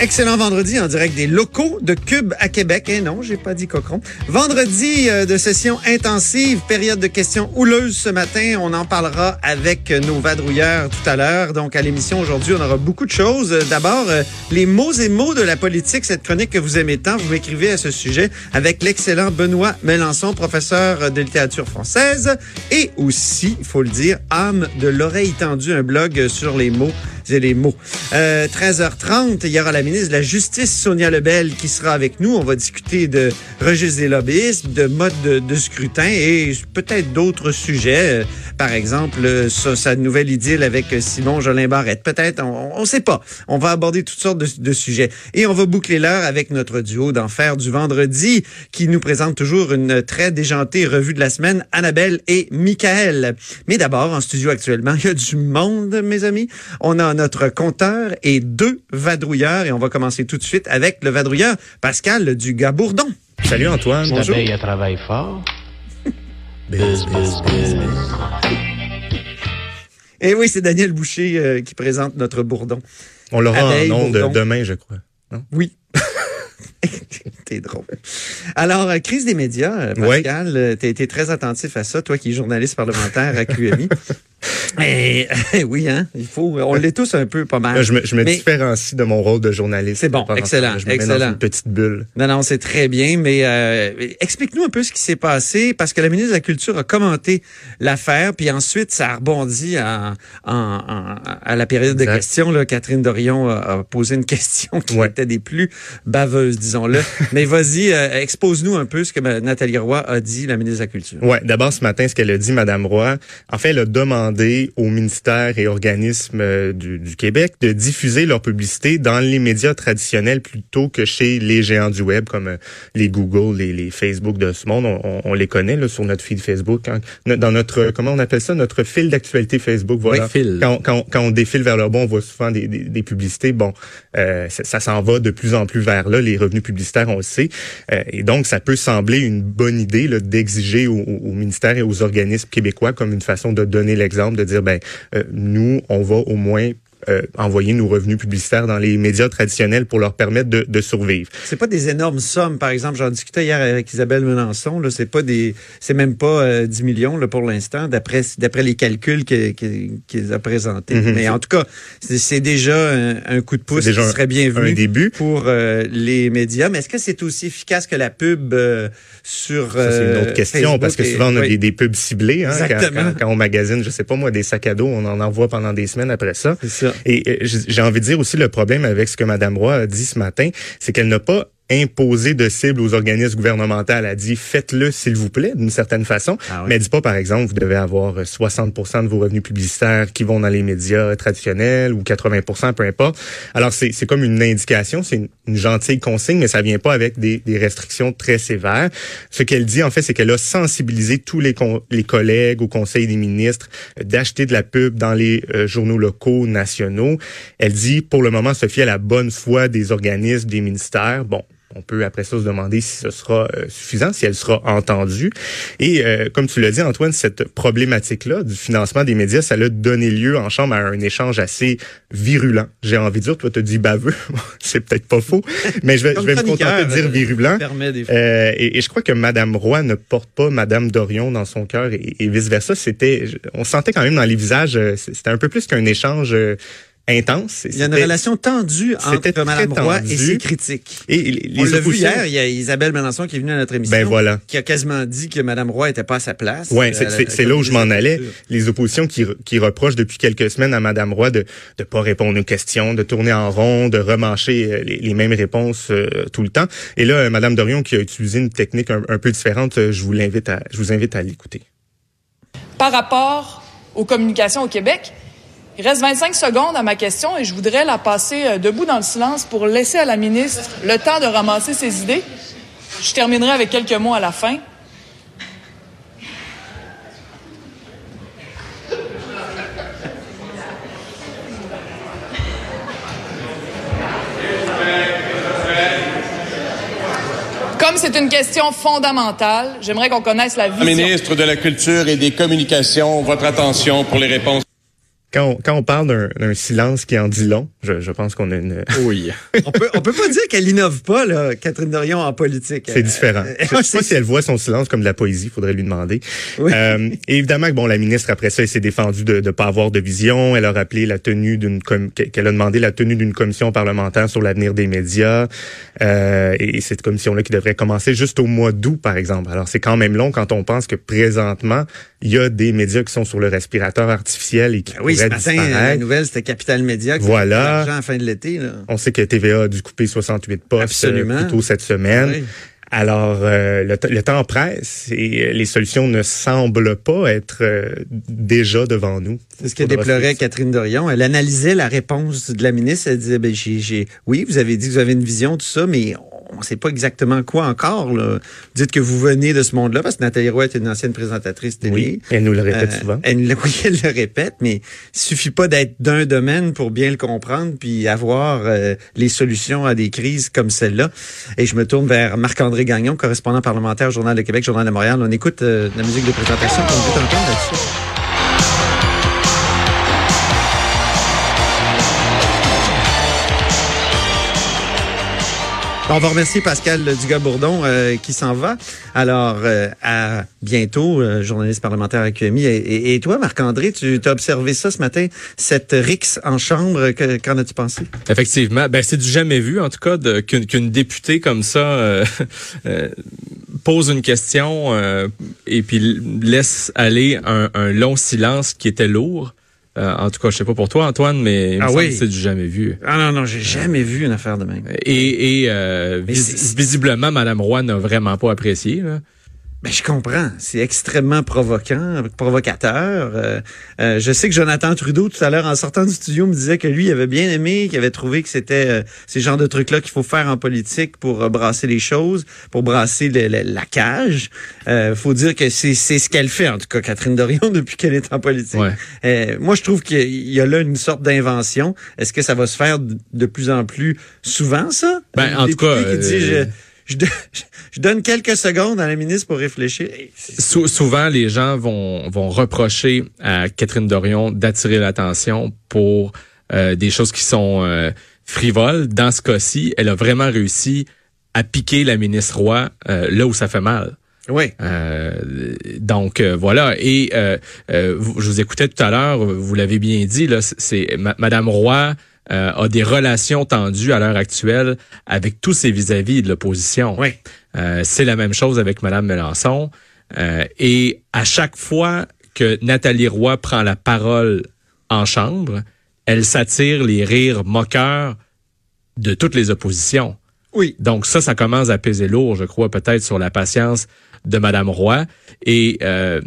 Excellent vendredi en direct des locaux de Cube à Québec. Eh non, j'ai pas dit cochon. Vendredi euh, de session intensive, période de questions houleuses ce matin. On en parlera avec nos vadrouilleurs tout à l'heure. Donc à l'émission aujourd'hui, on aura beaucoup de choses. Euh, D'abord, euh, les mots et mots de la politique, cette chronique que vous aimez tant, vous m'écrivez à ce sujet avec l'excellent Benoît Melançon, professeur de littérature française et aussi, il faut le dire, âme de l'oreille tendue, un blog sur les mots les mots. Euh, 13h30, il y aura la ministre de la Justice, Sonia Lebel, qui sera avec nous. On va discuter de registre des lobbyistes, de mode de, scrutin et peut-être d'autres sujets. Euh, par exemple, euh, sa, nouvelle idylle avec Simon Jolin Barrette. Peut-être, on ne sait pas. On va aborder toutes sortes de, sujets. Et on va boucler l'heure avec notre duo d'enfer du vendredi, qui nous présente toujours une très déjantée revue de la semaine, Annabelle et Michael. Mais d'abord, en studio actuellement, il y a du monde, mes amis. On a notre compteur et deux vadrouilleurs. Et on va commencer tout de suite avec le vadrouilleur Pascal du Gabourdon. Salut Antoine. Bonjour. L'abeille, elle travaille fort. Buzz, buzz, buzz. Et oui, c'est Daniel Boucher euh, qui présente notre bourdon. On l'aura en ondes bourdon. demain, je crois. Non? Oui. T'es drôle. Alors, euh, crise des médias, euh, Ouais. Pascal, euh, t'as été très attentif à ça, toi qui es journaliste parlementaire à QMI. Et, oui, hein, il faut, on l'est tous un peu pas mal. Je me, je me Mais- différencie de mon rôle de journaliste. C'est bon, excellent, temps-là, Je me mets excellent. dans une petite bulle. Non, non, c'est très bien, mais euh, explique-nous un peu ce qui s'est passé, parce que la ministre de la Culture a commenté l'affaire, puis ensuite, ça a rebondi à, en- en- à la période de Exact. questions. Là, Catherine Dorion a, a posé une question qui Ouais. était des plus baveuses, disons-le. mais vas-y, euh, expose-nous un peu ce que Nathalie Roy a dit, la ministre de la Culture. Ouais, d'abord ce matin, ce qu'elle a dit, Madame Roy, en fait, elle a demandé aux ministères et organismes euh, du, du Québec de diffuser leur publicité dans les médias traditionnels plutôt que chez les géants du web comme euh, les Google, les, les Facebook de ce monde. On, on- on les connaît là, sur notre feed Facebook. hein. Dans notre, comment on appelle ça, notre fil d'actualité Facebook. Voilà. Oui, fil. Quand, quand, quand on défile vers le bon, on voit souvent des, des, des publicités. Bon, euh, ça, ça s'en va de plus en plus vers là. Les revenus publicitaires, on le sait. Euh, et donc, ça peut sembler une bonne idée d'exiger au, au- au ministère et aux organismes québécois comme une façon de donner l'exemple, de dire, ben, euh, nous, on va au moins euh, envoyer nos revenus publicitaires dans les médias traditionnels pour leur permettre de, de survivre. C'est pas des énormes sommes, par exemple. J'en discutais hier avec Isabelle Melançon. Là, c'est pas des, c'est même pas euh, 10 millions là pour l'instant, d'après d'après les calculs que- que- qu'ils a présentés. Mhm. Mais en tout cas, c'est déjà un, un coup de pouce déjà qui serait bienvenu un début. pour euh, les médias. Mais est-ce que c'est aussi efficace que la pub euh, sur Ça, c'est une autre question Facebook parce que et- souvent on a oui, des, des pubs ciblées. Hein, quand, Exactement. quand, quand on magasine, je sais pas moi, des sacs à dos, on en envoie pendant des semaines après ça. C'est ça. Et euh, j'ai envie de dire aussi le problème avec ce que Mme Roy a dit ce matin, c'est qu'elle n'a pas imposé de cible aux organismes gouvernementaux. Elle a dit faites-le s'il vous plaît d'une certaine façon, Ah oui. mais elle dit pas par exemple vous devez avoir euh, 60% de vos revenus publicitaires qui vont dans les médias traditionnels ou 80%, peu importe. Alors c'est c'est comme une indication, c'est une, une gentille consigne, mais ça vient pas avec des, des restrictions très sévères. Ce qu'elle dit en fait, c'est qu'elle a sensibilisé tous les, con- les collègues au Conseil des ministres euh, d'acheter de la pub dans les euh, journaux locaux, nationaux. Elle dit pour le moment se fier à la bonne foi des organismes, des ministères. Bon, on peut après ça se demander si ce sera euh, suffisant, si elle sera entendue. Et euh, comme tu l'as dit, Antoine, cette problématique-là du financement des médias, ça a donné lieu en chambre à un échange assez virulent. J'ai envie de dire, toi, tu dit baveux. c'est peut-être pas faux, mais je vais, je vais me contenter de dire euh, virulent. Euh, et, et je crois que Madame Roy ne porte pas Madame Dorion dans son cœur et, et vice versa. C'était, on sentait quand même dans les visages, euh, c'était un peu plus qu'un échange. Euh, intense. Il y a une relation tendue entre Mme Roy tendu. et ses critiques. Et les, On l'a vu oppositions- hier, il y a Isabelle Melançon qui est venue à notre émission. Ben voilà. Qui a quasiment dit que Mme Roy était pas à sa place. Ouais, Euh, c'est- c'est là où je m'en allais. Les oppositions qui, qui reprochent depuis quelques semaines à Madame Roy de ne pas répondre aux questions, de tourner en rond, de remancher euh, les, les mêmes réponses euh, tout le temps. Et là, euh, Madame Dorion qui a utilisé une technique un, un peu différente, euh, je vous l'invite à, je vous invite à l'écouter. par rapport aux communications au Québec. Il reste 25 secondes à ma question et je voudrais la passer euh, debout dans le silence pour laisser à la ministre le temps de ramasser ses idées. Je terminerai avec quelques mots à la fin. Comme c'est une question fondamentale, j'aimerais qu'on connaisse la vision. Ministre de la Culture et des Communications, votre attention pour les réponses. Quand on, quand on parle d'un d'un silence qui en dit long, je, je pense qu'on a une... Oui. on peut, on peut pas dire qu'elle innove pas, là, Catherine Dorion, en politique. C'est différent. Euh, Je sais pas si elle voit son silence comme de la poésie, faudrait lui demander. Oui. Euh, et évidemment que bon, la ministre après ça, elle s'est défendue de ne pas avoir de vision. Elle a rappelé la tenue d'une com- qu'elle a demandé la tenue d'une commission parlementaire sur l'avenir des médias. Euh, et cette commission-là qui devrait commencer juste au mois d'août, par exemple. Alors c'est quand même long quand on pense que présentement il y a des médias qui sont sur le respirateur artificiel et qui Oui, ce matin, la nouvelle, c'était Capital Média qui Voilà. de l'argent à la fin de l'été. là. On sait que TVA a dû couper 68 postes Absolument. euh, plus tôt cette semaine. Oui. Alors, euh, le, temps presse et euh, les solutions ne semblent pas être euh, déjà devant nous. C'est ce que déplorait. Catherine Dorion. Elle analysait la réponse de la ministre. Elle disait, ben, j'ai, j'ai- oui, vous avez dit que vous avez une vision, tout ça, mais on ne sait pas exactement quoi encore. Là. Dites que vous venez de ce monde-là, parce que Nathalie Roy est une ancienne présentatrice télé. Oui, elle nous le répète Euh, souvent. Elle, le- oui, elle le répète, mais il suffit pas d'être d'un domaine pour bien le comprendre puis avoir euh, les solutions à des crises comme celle-là. Et je me tourne vers Marc-André Gagnon, correspondant parlementaire au Journal de Québec, Journal de Montréal. On écoute euh, la musique de présentation qu'on entendre là-dessus. On va remercier Pascal Dugas-Bourdon euh, qui s'en va. Alors, euh, à bientôt, euh, journaliste parlementaire à QMI. Et, et- et toi, Marc-André, tu as observé ça ce matin, cette rixe en chambre. Que- Qu'en as-tu pensé? Effectivement, ben c'est du jamais vu en tout cas qu'une députée comme ça euh, euh, pose une question euh, et puis laisse aller un, un long silence qui était lourd. Euh, en tout cas, je sais pas pour toi Antoine, mais il me Ah semble oui. que c'est du jamais vu. Ah non, non, j'ai jamais vu une affaire de même. Et, et euh, vis- visiblement, Madame Roy n'a vraiment pas apprécié. Là. Ben, je comprends. C'est extrêmement provoquant, provocateur. Euh, euh, je sais que Jonathan Trudeau, tout à l'heure, en sortant du studio, me disait que lui, il avait bien aimé, qu'il avait trouvé que c'était euh, ces genres de trucs-là qu'il faut faire en politique pour euh, brasser les choses, pour brasser le- le- la cage. Euh, faut dire que c'est c'est ce qu'elle fait, en tout cas, Catherine Dorion, depuis qu'elle est en politique. Ouais. Euh, moi, je trouve qu'il y a là une sorte d'invention. Est-ce que ça va se faire de, plus en plus souvent, ça? Ben, en tout cas, qui dit, euh, je- je, je donne quelques secondes à la ministre pour réfléchir. Sou- souvent, les gens vont, vont reprocher à Catherine Dorion d'attirer l'attention pour euh, des choses qui sont euh, frivoles. Dans ce cas-ci, elle a vraiment réussi à piquer la ministre Roy euh, là où ça fait mal. Oui. Euh, donc euh, voilà. Et euh, euh, je vous écoutais tout à l'heure, vous l'avez bien dit, là, c'est- c'est Ma- Madame Roy euh, a des relations tendues à l'heure actuelle avec tous ses vis-à-vis de l'opposition. Oui. Euh, c'est la même chose avec Madame Melançon. Euh, et à chaque fois que Nathalie Roy prend la parole en chambre, elle s'attire les rires moqueurs de toutes les oppositions. Oui. Donc ça, ça commence à peser lourd, je crois, peut-être sur la patience de Madame Roy. Et euh,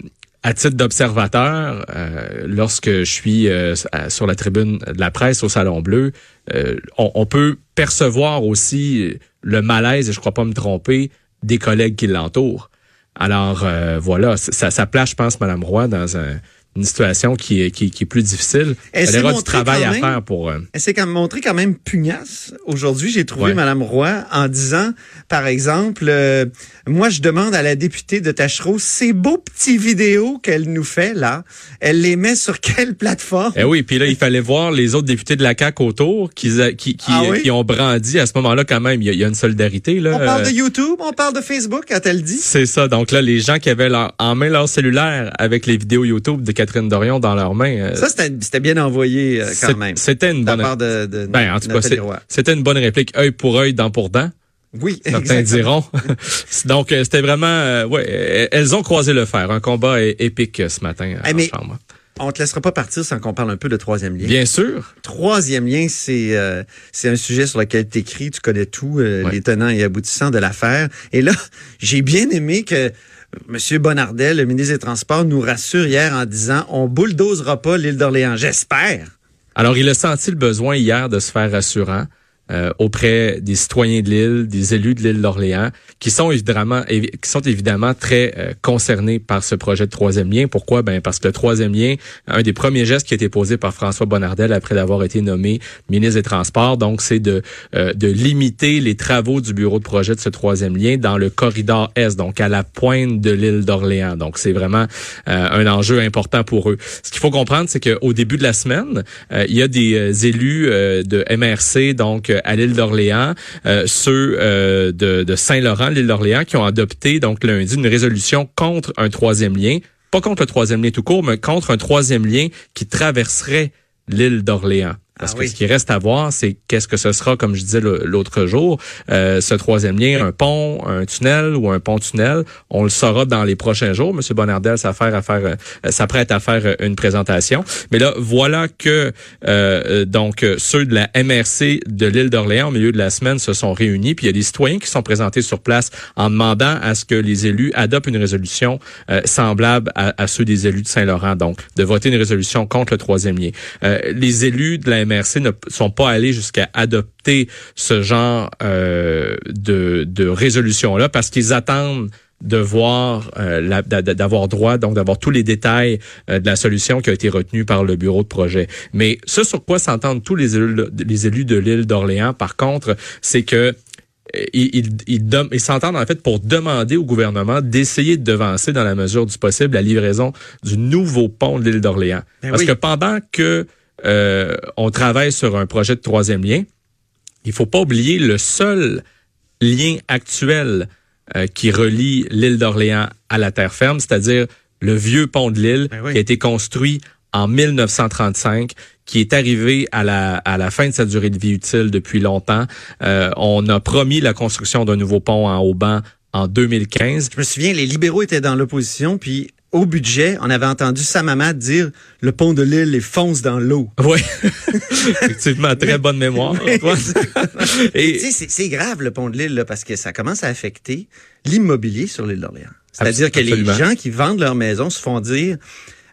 à titre d'observateur, euh, lorsque je suis euh, sur la tribune de la presse au Salon Bleu, euh, on, peut percevoir aussi le malaise, et je crois pas me tromper, des collègues qui l'entourent. Alors voilà, ça, ça place, je pense, Madame Roy dans un- une situation qui est, qui, qui est plus difficile. Elle aura du travail à faire pour... euh, Elle s'est quand même montrée quand même pugnace. Aujourd'hui, j'ai trouvé Ouais. Madame Roy en disant, par exemple, euh, moi, je demande à la députée de Tachereau, ces beaux petits vidéos qu'elle nous fait, là, elle les met sur quelle plateforme? Eh oui, puis là, il fallait voir les autres députés de la CAQ autour qui, qui, qui, Ah oui? qui ont brandi à ce moment-là quand même. Il y a, il y a une solidarité. Là, On parle Euh, de YouTube, on parle de Facebook quand elle dit. C'est ça. Donc là, les gens qui avaient leur- en main leur cellulaire avec les vidéos YouTube de Catherine Dorion dans leurs mains. Euh, Ça, c'était bien envoyé euh, quand même. C'était une bonne. part de, de Ben, en tout cas, Nathalie c'est- Roy. c'était une bonne réplique, œil pour œil, dent pour dent. Oui, Certains exactement. diront. Donc, euh, c'était vraiment, euh, ouais, euh, elles ont croisé le fer. Un combat épique euh, ce matin Eh, en mais- chambre. On te laissera pas partir sans qu'on parle un peu de troisième lien. Bien sûr. Troisième lien, c'est euh, c'est un sujet sur lequel tu écris, tu connais tout, euh, Ouais. les tenants et aboutissants de l'affaire. Et là, j'ai bien aimé que M. Bonnardel, le ministre des Transports, nous rassure hier en disant on bulldozera pas l'île d'Orléans. J'espère. Alors, il a senti le besoin hier de se faire rassurant euh, auprès des citoyens de l'île, des élus de l'île d'Orléans, qui sont évidemment, évi- qui sont évidemment très euh, concernés par ce projet de troisième lien. Pourquoi? Ben parce que le troisième lien, un des premiers gestes qui a été posé par François Bonnardel après d'avoir été nommé ministre des Transports, donc c'est de euh, de limiter les travaux du bureau de projet de ce troisième lien dans le corridor Est, donc à la pointe de l'île d'Orléans. Donc c'est vraiment euh, un enjeu important pour eux. Ce qu'il faut comprendre, c'est qu'au début de la semaine, euh, il y a des élus de MRC, donc à l'île d'Orléans, euh, ceux euh, de, de Saint-Laurent, l'île d'Orléans, qui ont adopté donc lundi une résolution contre un troisième lien, pas contre le troisième lien tout court, mais contre un troisième lien qui traverserait l'île d'Orléans. Parce Ah que oui. ce qui reste à voir, c'est qu'est-ce que ce sera, comme je disais l'autre jour, euh, ce troisième lien, un pont, un tunnel ou un pont-tunnel. On le saura dans les prochains jours. Monsieur Bonnardel s'affaire à faire, euh, s'apprête à faire euh, une présentation. Mais là, voilà que euh, donc euh, ceux de la MRC de l'île d'Orléans au milieu de la semaine se sont réunis. Puis il y a des citoyens qui sont présentés sur place en demandant à ce que les élus adoptent une résolution euh, semblable à, à ceux des élus de Saint-Laurent. Donc, de voter une résolution contre le troisième lien. Euh, les élus de la MRC ne p- sont pas allés jusqu'à adopter ce genre euh, de, de résolution-là parce qu'ils attendent de voir euh, d'avoir droit donc d'avoir tous les détails euh, de la solution qui a été retenue par le bureau de projet. Mais ce sur quoi s'entendent tous les élus, les élus de l'île d'Orléans par contre, c'est que ils, s'entendent en fait pour demander au gouvernement d'essayer de devancer dans la mesure du possible la livraison du nouveau pont de l'île d'Orléans. Ben Parce oui. que pendant que euh, on travaille sur un projet de troisième lien, il faut pas oublier le seul lien actuel euh, qui relie l'île d'Orléans à la terre ferme, c'est-à-dire le vieux pont de l'île Ben oui. qui a été construit en 1935, qui est arrivé à la, à la fin de sa durée de vie utile depuis longtemps. Euh, on a promis la construction d'un nouveau pont en Auban en 2015. Je me souviens, les libéraux étaient dans l'opposition, puis au budget, on avait entendu sa maman dire le pont de l'île les fonce dans l'eau. Oui, effectivement, très bonne mémoire. Et Tu sais, c'est- grave le pont de l'île là, parce que ça commence à affecter l'immobilier sur l'île d'Orléans. C'est-à-dire que les gens qui vendent leur maison se font dire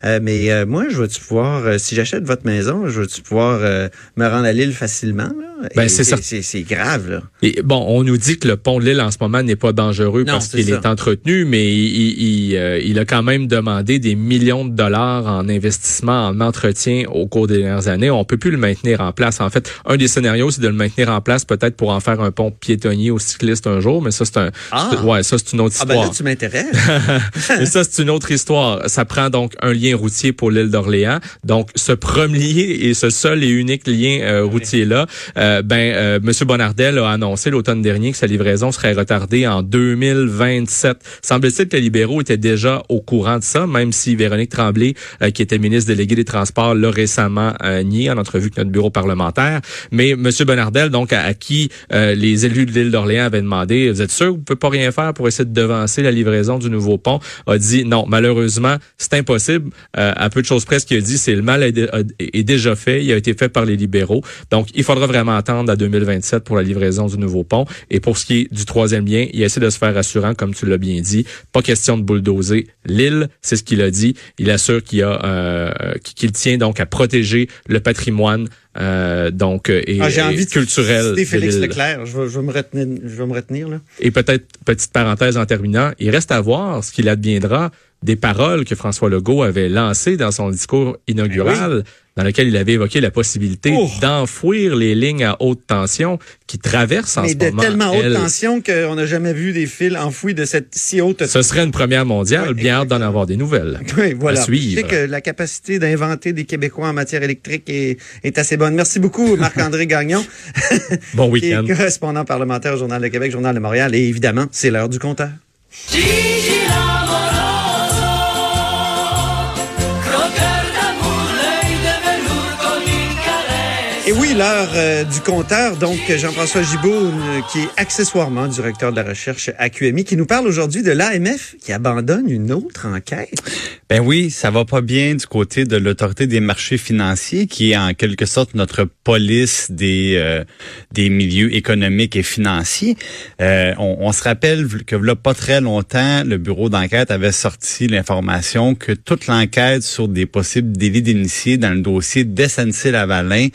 euh, mais euh, moi, je vais-tu pouvoir, euh, si j'achète votre maison, je vais-tu pouvoir euh, me rendre à l'île facilement? Là? Ben, c'est ça. c'est c'est grave, là. Et bon, on nous dit que le pont de l'île en ce moment n'est pas dangereux Non, parce qu'il est entretenu, mais il, il, il, euh, il a quand même demandé des millions de dollars en investissement, en entretien au cours des dernières années. On peut plus le maintenir en place. En fait, un des scénarios, c'est de le maintenir en place peut-être pour en faire un pont piétonnier aux cyclistes un jour, mais ça, c'est un, Ah. ouais, ça, c'est une autre Ah ben histoire. là, tu m'intéresses. Mais ça, c'est une autre histoire. Ça prend donc un lien routier pour l'île d'Orléans. Donc, ce premier et ce seul et unique lien euh, routier-là, euh, ben, euh, M. Bonnardel a annoncé l'automne dernier que sa livraison serait retardée en 2027. Semble-t-il que les libéraux étaient déjà au courant de ça, même si Véronique Tremblay, euh, qui était ministre déléguée des Transports, l'a récemment euh, nié en entrevue avec notre bureau parlementaire. Mais M. Bonnardel, donc, à, à qui euh, les élus de l'île d'Orléans avaient demandé, vous êtes sûr vous ne pouvez pas rien faire pour essayer de devancer la livraison du nouveau pont, a dit non, malheureusement, c'est impossible. Euh, à peu de choses près, ce qu'il a dit, c'est le mal est, déjà fait. Il a été fait par les libéraux. Donc, il faudra vraiment attendre à 2027 pour la livraison du nouveau pont. Et pour ce qui est du troisième lien, il essaie de se faire rassurant, comme tu l'as bien dit. Pas question de bulldozer l'île, c'est ce qu'il a dit. Il assure a euh, qu'il tient donc à protéger le patrimoine euh, donc euh, et, Ah, J'ai et envie de culturel de Félix. Leclerc. Je vais, je vais me retenir. Je vais me retenir là. Et peut-être, petite parenthèse en terminant, il reste à voir ce qu'il adviendra des paroles que François Legault avait lancées dans son discours inaugural, dans lequel il avait évoqué la possibilité Oh! d'enfouir les lignes à haute tension qui traversent en Mais ce de moment. tellement haute tension qu'on n'a jamais vu des fils enfouis de cette si haute Ce serait une première mondiale, Ouais, bien hâte d'en avoir des nouvelles. Oui, voilà. À suivre. Je sais que la capacité d'inventer des Québécois en matière électrique est, est assez bonne. Merci beaucoup, Marc-André Gagnon, Bon qui est week-end. correspondant parlementaire au Journal de Québec, Journal de Montréal. Et évidemment, c'est l'heure du compteur. Gigi Et oui, l'heure euh, du compteur, donc Jean-François Gibault, euh, qui est accessoirement directeur de la recherche à QMI, qui nous parle aujourd'hui de l'AMF qui abandonne une autre enquête. Ben oui, ça va pas bien du côté de l'autorité des marchés financiers, qui est en quelque sorte notre police des euh, des milieux économiques et financiers. Euh, on, on, se rappelle que là pas très longtemps, le bureau d'enquête avait sorti l'information que toute l'enquête sur des possibles délits d'initiés dans le dossier d'SNC Lavalin,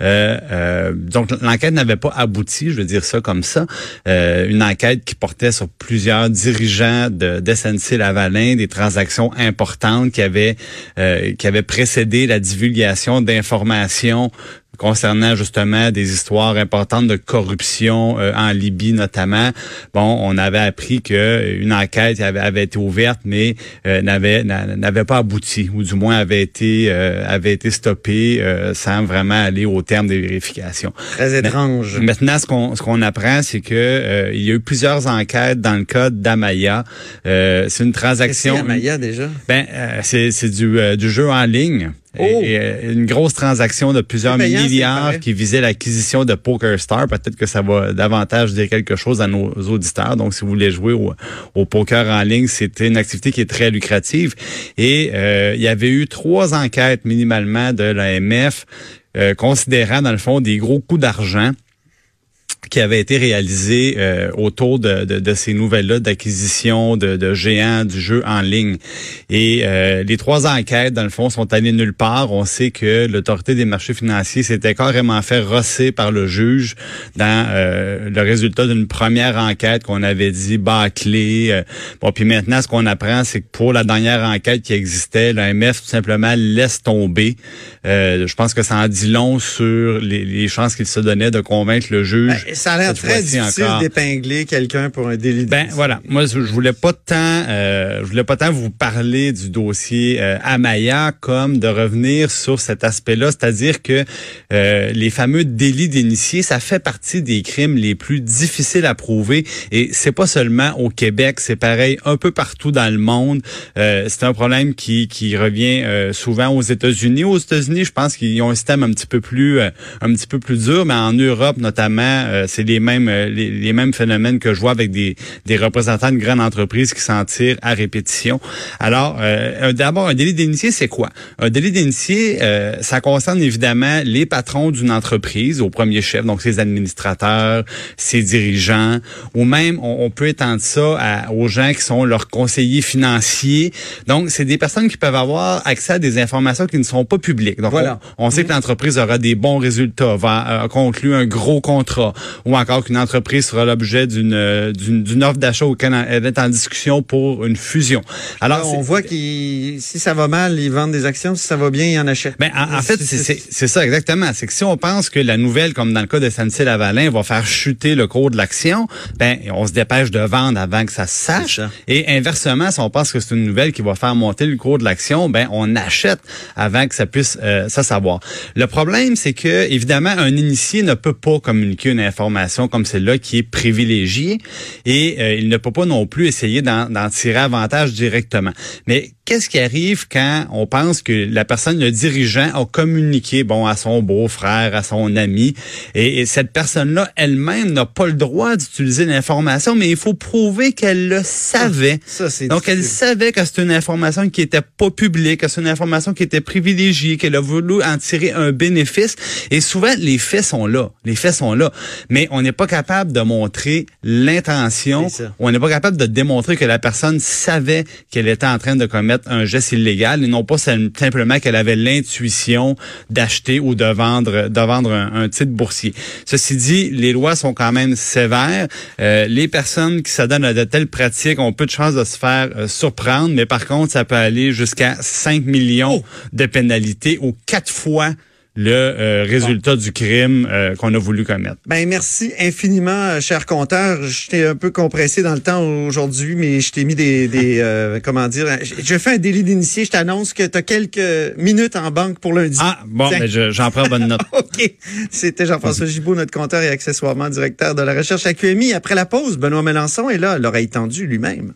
donc l'enquête n'avait pas abouti, je veux dire ça comme ça, euh, une enquête qui portait sur plusieurs dirigeants de d'SNC Lavalin, des transactions importantes qui avait euh, qui avait précédé la divulgation d'informations concernant justement des histoires importantes de corruption euh, en Libye notamment. Bon, on avait appris que une enquête avait, avait été ouverte, mais euh, n'avait n'avait pas abouti, ou du moins avait été avait été stoppée sans vraiment aller au terme des vérifications. Très étrange. Maintenant, ce qu'on ce qu'on apprend, c'est que il y a eu plusieurs enquêtes dans le cas d'Amaya. c'est une transaction. C'est Amaya déjà? Ben, c'est c'est du du jeu en ligne. Oh. Et, une grosse transaction de plusieurs milliards qui visait l'acquisition de PokerStar. Peut-être que ça va davantage dire quelque chose à nos auditeurs. Donc, si vous voulez jouer au, poker en ligne, c'était une activité qui est très lucrative. Et euh, il y avait eu trois enquêtes minimalement de l'AMF euh, considérant, dans le fond, des gros coups d'argent qui avait été réalisé euh, autour de, de, de ces nouvelles-là d'acquisition de, de, géants du jeu en ligne. Et euh, les trois enquêtes, dans le fond, sont allées nulle part. On sait que l'autorité des marchés financiers s'était carrément fait rosser par le juge dans euh, le résultat d'une première enquête qu'on avait dit bâclée. bon, puis maintenant, ce qu'on apprend, c'est que pour la dernière enquête qui existait, l'AMF tout simplement laisse tomber. je pense que ça en dit long sur les, les chances qu'il se donnait de convaincre le juge. Ben, ça a l'air très difficile d'épingler quelqu'un pour un délit. Ben voilà, moi je, voulais pas tant, euh, je voulais pas tant vous parler du dossier euh, Amaya comme de revenir sur cet aspect-là, c'est-à-dire que euh, les fameux délits d'initiés, ça fait partie des crimes les plus difficiles à prouver et c'est pas seulement au Québec, c'est pareil un peu partout dans le monde. Euh, c'est un problème qui qui revient euh, souvent aux États-Unis. Aux États-Unis, je pense qu'ils ont un système un petit peu plus un petit peu plus dur, mais en Europe notamment euh, c'est les mêmes euh, les, mêmes phénomènes que je vois avec des, des représentants de grandes entreprises qui s'en tirent à répétition. Alors, euh, d'abord, un délit d'initié, c'est quoi? Un délit d'initié, ça concerne évidemment les patrons d'une entreprise au premier chef, donc ses administrateurs, ses dirigeants, ou même on, peut étendre ça aux gens qui sont leurs conseillers financiers. Donc, c'est des personnes qui peuvent avoir accès à des informations qui ne sont pas publiques. Donc, voilà. on, sait que l'entreprise aura des bons résultats, va conclure un gros contrat, ou encore qu'une entreprise sera l'objet d'une d'une offre d'achat ou qu'elle est en discussion pour une fusion. Alors, on voit que si ça va mal, ils vendent des actions, si ça va bien, ils en achètent. Ben, en, fait, c'est ça exactement. C'est que si on pense que la nouvelle, comme dans le cas de SNC Lavalin, va faire chuter le cours de l'action, ben on se dépêche de vendre avant que ça se sache. Et inversement, si on pense que c'est une nouvelle qui va faire monter le cours de l'action, ben on achète avant que ça puisse euh, ça savoir. Le problème, c'est que évidemment, un initié ne peut pas communiquer une information comme celle-là qui est privilégiée et euh, il ne peut pas non plus essayer d'en tirer avantage directement. Mais qu'est-ce qui arrive quand on pense que la personne, le dirigeant, a communiqué bon à son beau-frère, à son ami, et, cette personne-là elle-même n'a pas le droit d'utiliser l'information, mais il faut prouver qu'elle le savait. Ça, Donc elle savait que c'est une information qui était pas publique, que c'est une information qui était privilégiée, qu'elle a voulu en tirer un bénéfice. Et souvent les faits sont là, les faits sont là, mais on n'est pas capable de montrer l'intention, on n'est pas capable de démontrer que la personne savait qu'elle était en train de commettre un geste illégal et non pas simplement qu'elle avait l'intuition d'acheter ou de vendre de vendre un, titre boursier. Ceci dit, les lois sont quand même sévères. Euh, les personnes qui s'adonnent à de telles pratiques ont peu de chances de se faire euh, surprendre, mais par contre, ça peut aller jusqu'à 5 millions oh! de pénalités ou quatre fois le euh, résultat du crime euh, qu'on a voulu commettre. Ben merci infiniment, euh, cher compteur. J'étais un peu compressé dans le temps aujourd'hui, mais je t'ai mis des, des comment dire, je fais un délit d'initié. Je t'annonce que tu as quelques minutes en banque pour lundi. Ah bon, ben j'en prends bonne note. ok, c'était Jean-François Gibault, notre compteur et accessoirement directeur de la recherche à QMI. Après la pause, Benoît Mélenchon est là, l'oreille tendue lui-même.